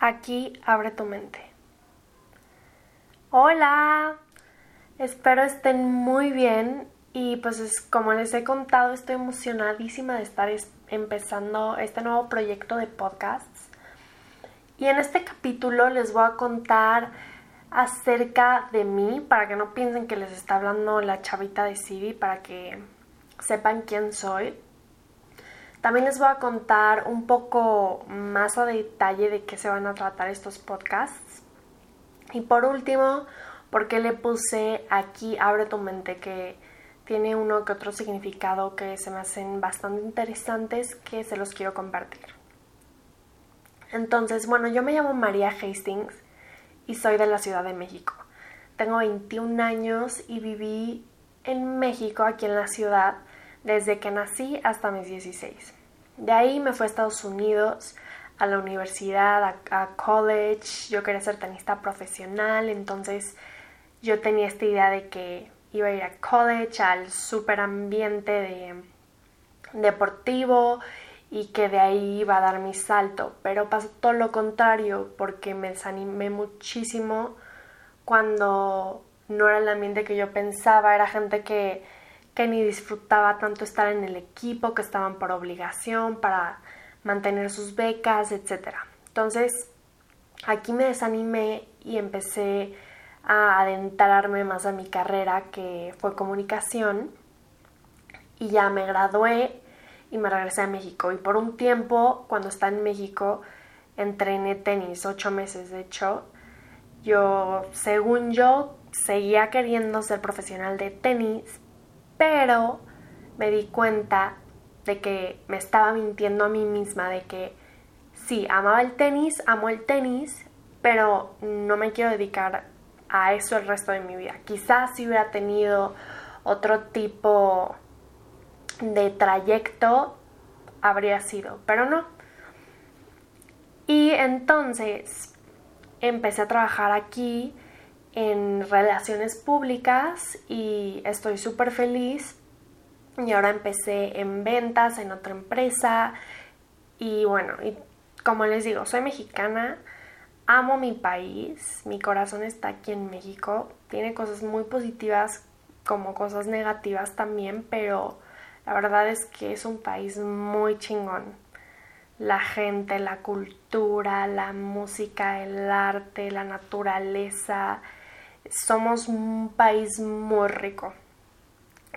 Aquí abre tu mente. Hola, espero estén muy bien y pues como les he contado estoy emocionadísima de estar empezando este nuevo proyecto de podcasts. Y en este capítulo les voy a contar acerca de mí para que no piensen que les está hablando la chavita de Siri, para que sepan quién soy. También les voy a contar un poco más a detalle de qué se van a tratar estos podcasts. Y por último, por qué le puse aquí Abre tu mente, que tiene uno que otro significado que se me hacen bastante interesantes que se los quiero compartir. Entonces, bueno, yo me llamo María Hastings y soy de la Ciudad de México. Tengo 21 años y viví en México, aquí en la ciudad, desde que nací hasta mis 16. De ahí me fui a Estados Unidos, a la universidad, a, college. Yo quería ser tenista profesional, entonces yo tenía esta idea de que iba a ir a college, al super ambiente de, deportivo y que de ahí iba a dar mi salto. Pero pasó todo lo contrario porque me desanimé muchísimo cuando no era el ambiente que yo pensaba, era gente que que ni disfrutaba tanto estar en el equipo, que estaban por obligación, para mantener sus becas, etc. Entonces, aquí me desanimé y empecé a adentrarme más a mi carrera, que fue comunicación, y ya me gradué y me regresé a México. Y por un tiempo, cuando estaba en México, entrené tenis, ocho meses de hecho. Yo, según yo, seguía queriendo ser profesional de tenis, pero me di cuenta de que me estaba mintiendo a mí misma, de que sí, amaba el tenis, amo el tenis, pero no me quiero dedicar a eso el resto de mi vida. Quizás si hubiera tenido otro tipo de trayecto, habría sido, pero no. Y entonces empecé a trabajar aquí en relaciones públicas y estoy súper feliz. Y ahora empecé en ventas en otra empresa. Y bueno, y como les digo, soy mexicana, amo mi país, mi corazón está aquí en México. Tiene cosas muy positivas como cosas negativas también, pero la verdad es que es un país muy chingón. La gente, la cultura, la música, el arte, la naturaleza, somos un país muy rico.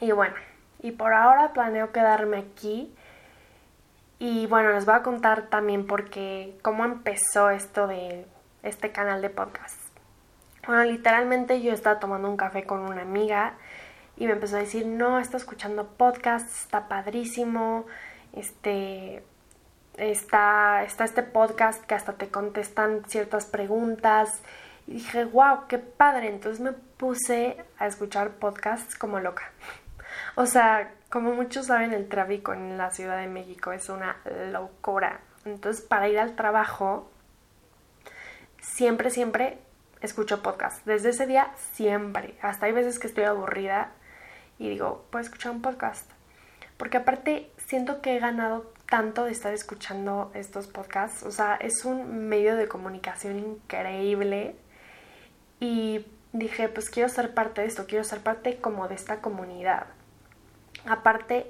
Y bueno, y por ahora planeo quedarme aquí. Y bueno, les voy a contar también porque cómo empezó esto de este canal de podcast. Bueno, literalmente yo estaba tomando un café con una amiga y me empezó a decir, no, está escuchando podcast, está padrísimo, este, está, está este podcast que hasta te contestan ciertas preguntas y dije, wow, qué padre. Entonces me puse a escuchar podcasts como loca. O sea, como muchos saben, el tráfico en la Ciudad de México es una locura. Entonces, para ir al trabajo, siempre, siempre escucho podcasts. Desde ese día, siempre. Hasta hay veces que estoy aburrida y digo, puedo escuchar un podcast. Porque aparte, siento que he ganado tanto de estar escuchando estos podcasts. O sea, es un medio de comunicación increíble y dije, pues quiero ser parte de esto, quiero ser parte como de esta comunidad. Aparte,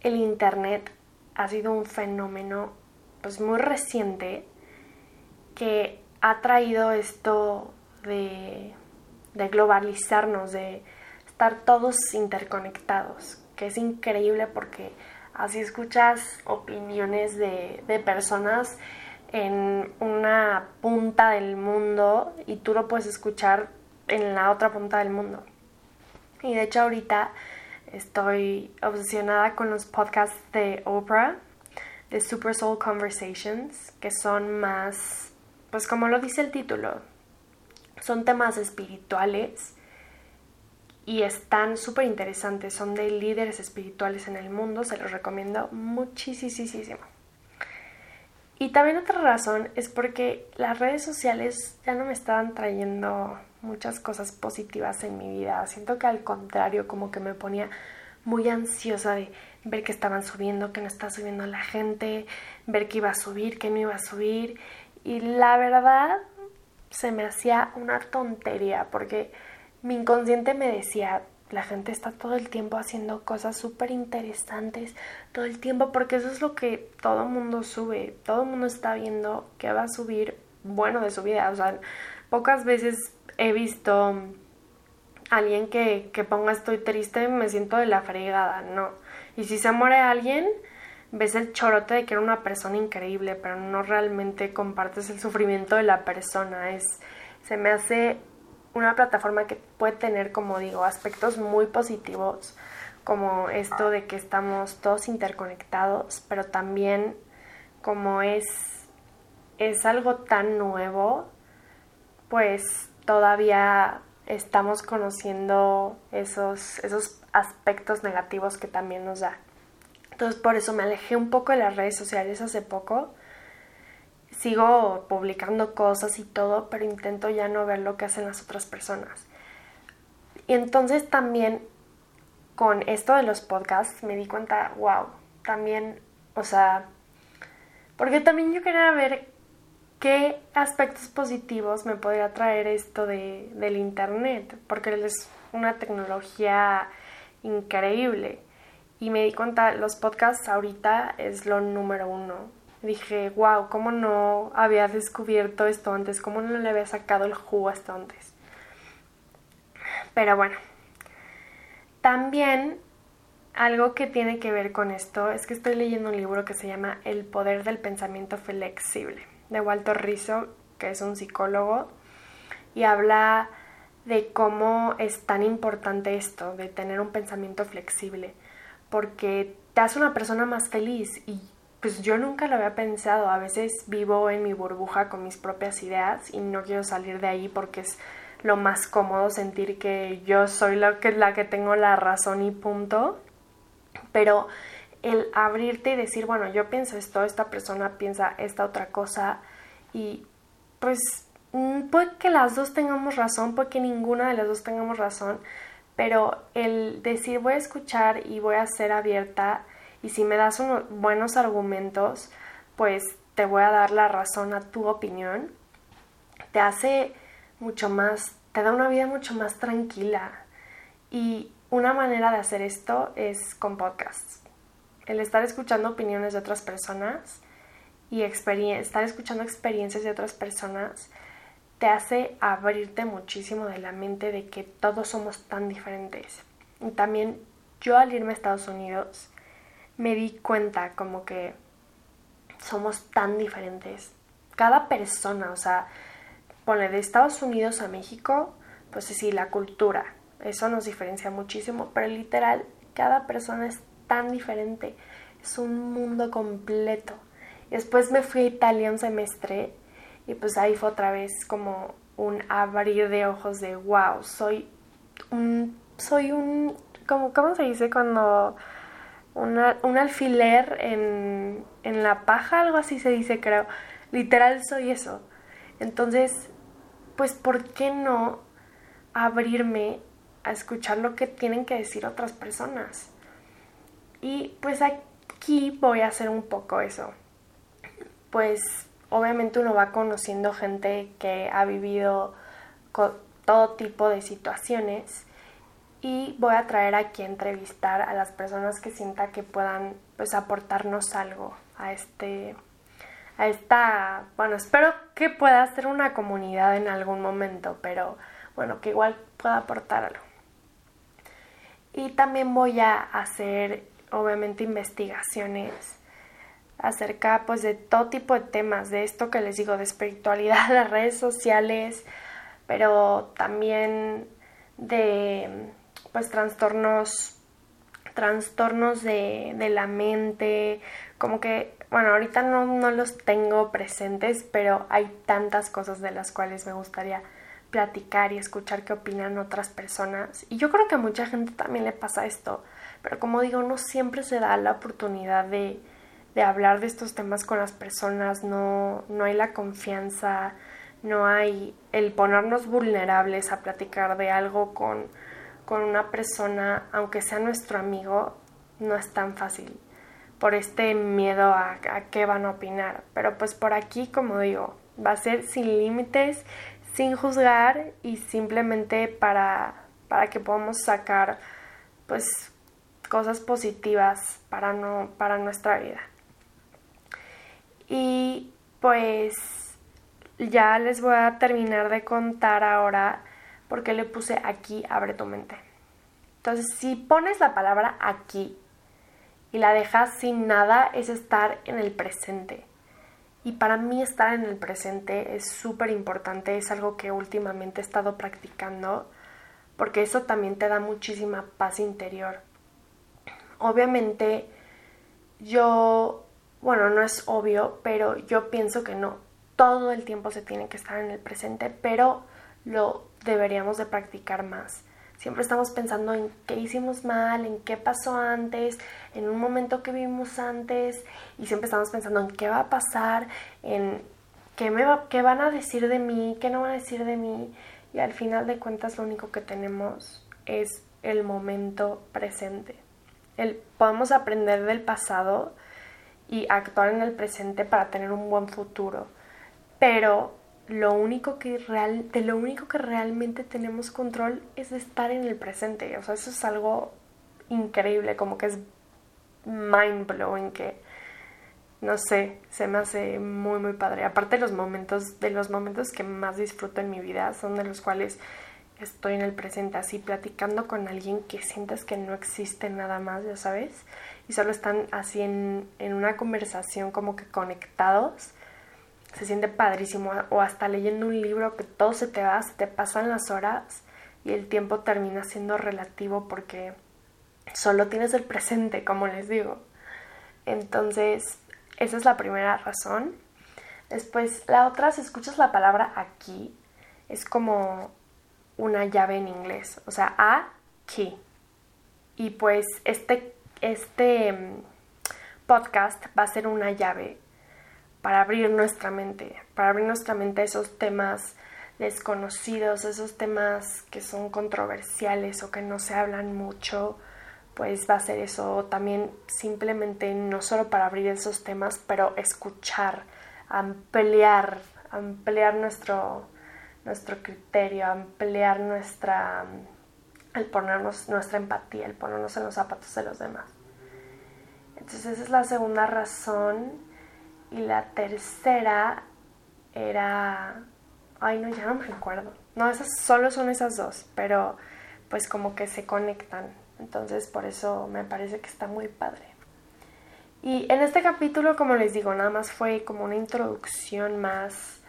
el Internet ha sido un fenómeno pues muy reciente que ha traído esto de, de globalizarnos, de estar todos interconectados, que es increíble porque así escuchas opiniones de, de personas en una punta del mundo y tú lo puedes escuchar en la otra punta del mundo. Y de hecho ahorita estoy obsesionada con los podcasts de Oprah, de Super Soul Conversations, que son más, pues como lo dice el título, son temas espirituales y están súper interesantes, son de líderes espirituales en el mundo, se los recomiendo muchísimo. Y también otra razón es porque las redes sociales ya no me estaban trayendo muchas cosas positivas en mi vida. Siento que al contrario, como que me ponía muy ansiosa de ver que estaban subiendo, que no está subiendo la gente, ver que iba a subir, que no iba a subir. Y la verdad se me hacía una tontería porque mi inconsciente me decía, la gente está todo el tiempo haciendo cosas súper interesantes, todo el tiempo, porque eso es lo que todo el mundo sube, todo el mundo está viendo que va a subir bueno de su vida, o sea, pocas veces he visto alguien que, que ponga estoy triste, me siento de la fregada, no. Y si se muere alguien, ves el chorote de que era una persona increíble, pero no realmente compartes el sufrimiento de la persona. Es, se me hace una plataforma que puede tener, como digo, aspectos muy positivos, como esto de que estamos todos interconectados, pero también como es, es algo tan nuevo, pues todavía estamos conociendo esos, esos aspectos negativos que también nos da. Entonces por eso me alejé un poco de las redes sociales hace poco. Sigo publicando cosas y todo, pero intento ya no ver lo que hacen las otras personas. Y entonces también con esto de los podcasts me di cuenta, wow, también, o sea, porque también yo quería ver qué aspectos positivos me podría traer esto de, del Internet, porque es una tecnología increíble. Y me di cuenta, los podcasts ahorita es lo número uno. Dije, wow, ¿cómo no había descubierto esto antes? ¿Cómo no le había sacado el jugo hasta antes? Pero bueno, también algo que tiene que ver con esto es que estoy leyendo un libro que se llama El poder del pensamiento flexible, de Walter Rizzo, que es un psicólogo, y habla de cómo es tan importante esto, de tener un pensamiento flexible porque te hace una persona más feliz y pues yo nunca lo había pensado. A veces vivo en mi burbuja con mis propias ideas y no quiero salir de ahí porque es lo más cómodo sentir que yo soy la que, la que tengo la razón y punto. Pero el abrirte y decir, bueno, yo pienso esto, esta persona piensa esta otra cosa y pues mm, puede que las dos tengamos razón, puede que ninguna de las dos tengamos razón, pero el decir voy a escuchar y voy a ser abierta y si me das unos buenos argumentos, pues te voy a dar la razón a tu opinión, te hace mucho más, te da una vida mucho más tranquila. Y una manera de hacer esto es con podcasts. El estar escuchando opiniones de otras personas y estar escuchando experiencias de otras personas te hace abrirte muchísimo de la mente de que todos somos tan diferentes. Y también yo al irme a Estados Unidos me di cuenta como que somos tan diferentes. Cada persona, o sea, ponle de Estados Unidos a México, pues sí, la cultura, eso nos diferencia muchísimo, pero literal, cada persona es tan diferente, es un mundo completo. Después me fui a Italia un semestre y pues ahí fue otra vez como un abrir de ojos de wow, soy un, soy un, como, ¿cómo se dice cuando un alfiler en, en la paja? Algo así se dice, creo. Literal soy eso. Entonces, pues, ¿por qué no abrirme a escuchar lo que tienen que decir otras personas? Y pues aquí voy a hacer un poco eso. Pues obviamente uno va conociendo gente que ha vivido todo tipo de situaciones y voy a traer aquí a entrevistar a las personas que sienta que puedan pues aportarnos algo a este a esta bueno espero que pueda ser una comunidad en algún momento pero bueno que igual pueda aportar algo. Y también voy a hacer obviamente investigaciones acerca pues de todo tipo de temas, de esto que les digo, de espiritualidad, las redes sociales, pero también de pues trastornos, trastornos de, de la mente, como que, bueno, ahorita no, no los tengo presentes, pero hay tantas cosas de las cuales me gustaría platicar y escuchar qué opinan otras personas. Y yo creo que a mucha gente también le pasa esto, pero como digo, no siempre se da la oportunidad de, de hablar de estos temas con las personas, no, no hay la confianza, no hay el ponernos vulnerables a platicar de algo con, con una persona, aunque sea nuestro amigo, no es tan fácil por este miedo a, qué van a opinar. Pero pues por aquí, como digo, Va a ser sin límites, sin juzgar y simplemente para, para que podamos sacar pues cosas positivas para, no, para nuestra vida. Y pues ya les voy a terminar de contar ahora por qué le puse aquí abre tu mente. Entonces, si pones la palabra aquí y la dejas sin nada, es estar en el presente. Y para mí estar en el presente es súper importante, es algo que últimamente he estado practicando, porque eso también te da muchísima paz interior. Obviamente, yo, bueno, no es obvio, pero yo pienso que no, todo el tiempo se tiene que estar en el presente, pero lo deberíamos de practicar más. Siempre estamos pensando en qué hicimos mal, en qué pasó antes, en un momento que vivimos antes y siempre estamos pensando en qué va a pasar, en qué, me va, qué van a decir de mí, qué no van a decir de mí y al final de cuentas lo único que tenemos es el momento presente. El, podemos aprender del pasado y actuar en el presente para tener un buen futuro, pero lo único que real, de lo único que realmente tenemos control es estar en el presente. O sea, eso es algo increíble, como que es mind blowing que no sé, se me hace muy muy padre. Aparte los momentos, de los momentos que más disfruto en mi vida son de los cuales estoy en el presente, así platicando con alguien que sientes que no existe nada más, ya sabes, y solo están así en, en una conversación como que conectados se siente padrísimo o hasta leyendo un libro que todo se te va, se te pasan las horas y el tiempo termina siendo relativo porque solo tienes el presente, como les digo. Entonces, esa es la primera razón. Después, la otra, si escuchas la palabra aquí, es como una llave en inglés, o sea, aquí. Y pues este, este mm, podcast va a ser una llave para abrir nuestra mente, para abrir nuestra mente a esos temas desconocidos, esos temas que son controversiales o que no se hablan mucho, pues va a ser eso también simplemente no solo para abrir esos temas, pero escuchar, ampliar, ampliar nuestro, nuestro criterio, ampliar nuestra, el ponernos nuestra empatía, el ponernos en los zapatos de los demás. Entonces esa es la segunda razón y la tercera era... Ay, no, ya no me recuerdo. No, esas solo son esas dos, pero pues como que se conectan. Entonces por eso me parece que está muy padre. Y en este capítulo, como les digo, nada más fue como una introducción más,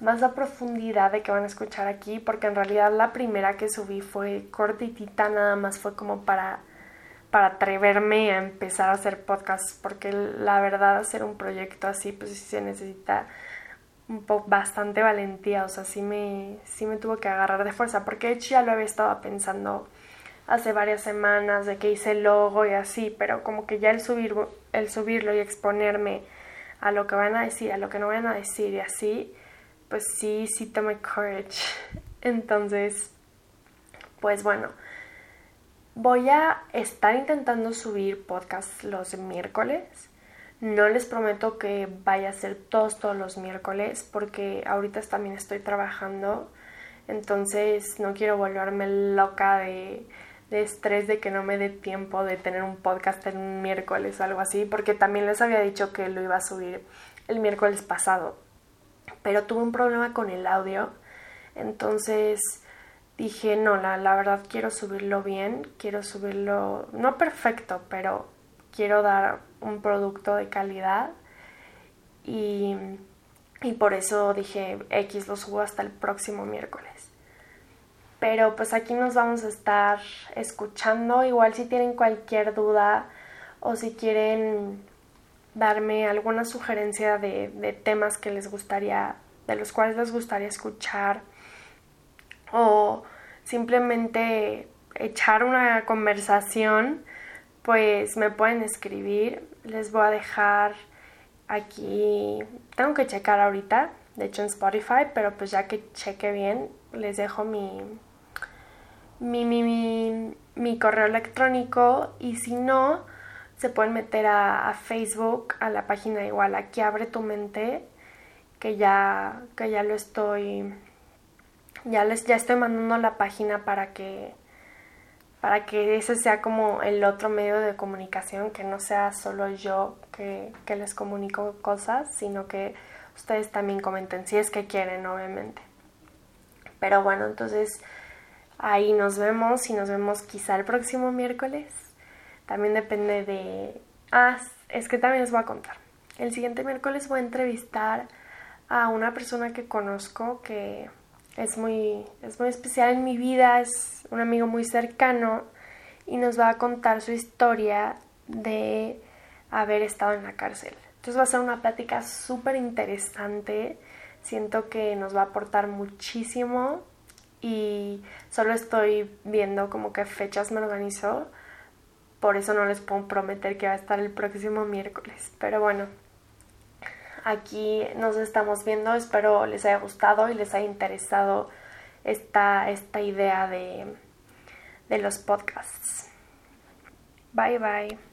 más a profundidad de que van a escuchar aquí, porque en realidad la primera que subí fue cortitita, nada más fue como para para atreverme a empezar a hacer podcasts, porque la verdad hacer un proyecto así, pues sí se necesita un bastante valentía, o sea, sí me, sí me tuvo que agarrar de fuerza, porque de hecho ya lo había estado pensando hace varias semanas de que hice el logo y así, pero como que ya el, subir, el subirlo y exponerme a lo que van a decir, a lo que no van a decir y así, pues sí, sí tomé courage. Entonces, pues bueno, Voy a estar intentando subir podcasts los miércoles. No les prometo que vaya a ser todos todos los miércoles porque ahorita también estoy trabajando. Entonces no quiero volverme loca de, de estrés de que no me dé tiempo de tener un podcast un miércoles o algo así. Porque también les había dicho que lo iba a subir el miércoles pasado. Pero tuve un problema con el audio. Entonces dije, no, la, la verdad quiero subirlo bien, quiero subirlo, no perfecto, pero quiero dar un producto de calidad y, y por eso dije, X lo subo hasta el próximo miércoles. Pero pues aquí nos vamos a estar escuchando, igual si tienen cualquier duda o si quieren darme alguna sugerencia de, de temas que les gustaría, de los cuales les gustaría escuchar o simplemente echar una conversación, pues me pueden escribir. Les voy a dejar aquí, tengo que checar ahorita, de hecho en Spotify, pero pues ya que cheque bien, les dejo mi, mi, mi, mi, correo electrónico y si no, se pueden meter a, a, Facebook, a la página igual, aquí abre tu mente que ya, que ya lo estoy, ya les, ya estoy mandando la página para que, para que ese sea como el otro medio de comunicación, que no sea solo yo que, que les comunico cosas, sino que ustedes también comenten si es que quieren, obviamente. Pero bueno, entonces ahí nos vemos y nos vemos quizá el próximo miércoles. También depende de... Ah, es que también les voy a contar. El siguiente miércoles voy a entrevistar a una persona que conozco que es muy, es muy especial en mi vida, es un amigo muy cercano y nos va a contar su historia de haber estado en la cárcel. Entonces va a ser una plática súper interesante, siento que nos va a aportar muchísimo y solo estoy viendo como qué fechas me organizo, por eso no les puedo prometer que va a estar el próximo miércoles, pero bueno, aquí nos estamos viendo. Espero les haya gustado y les haya interesado esta, esta idea de, de los podcasts. Bye bye.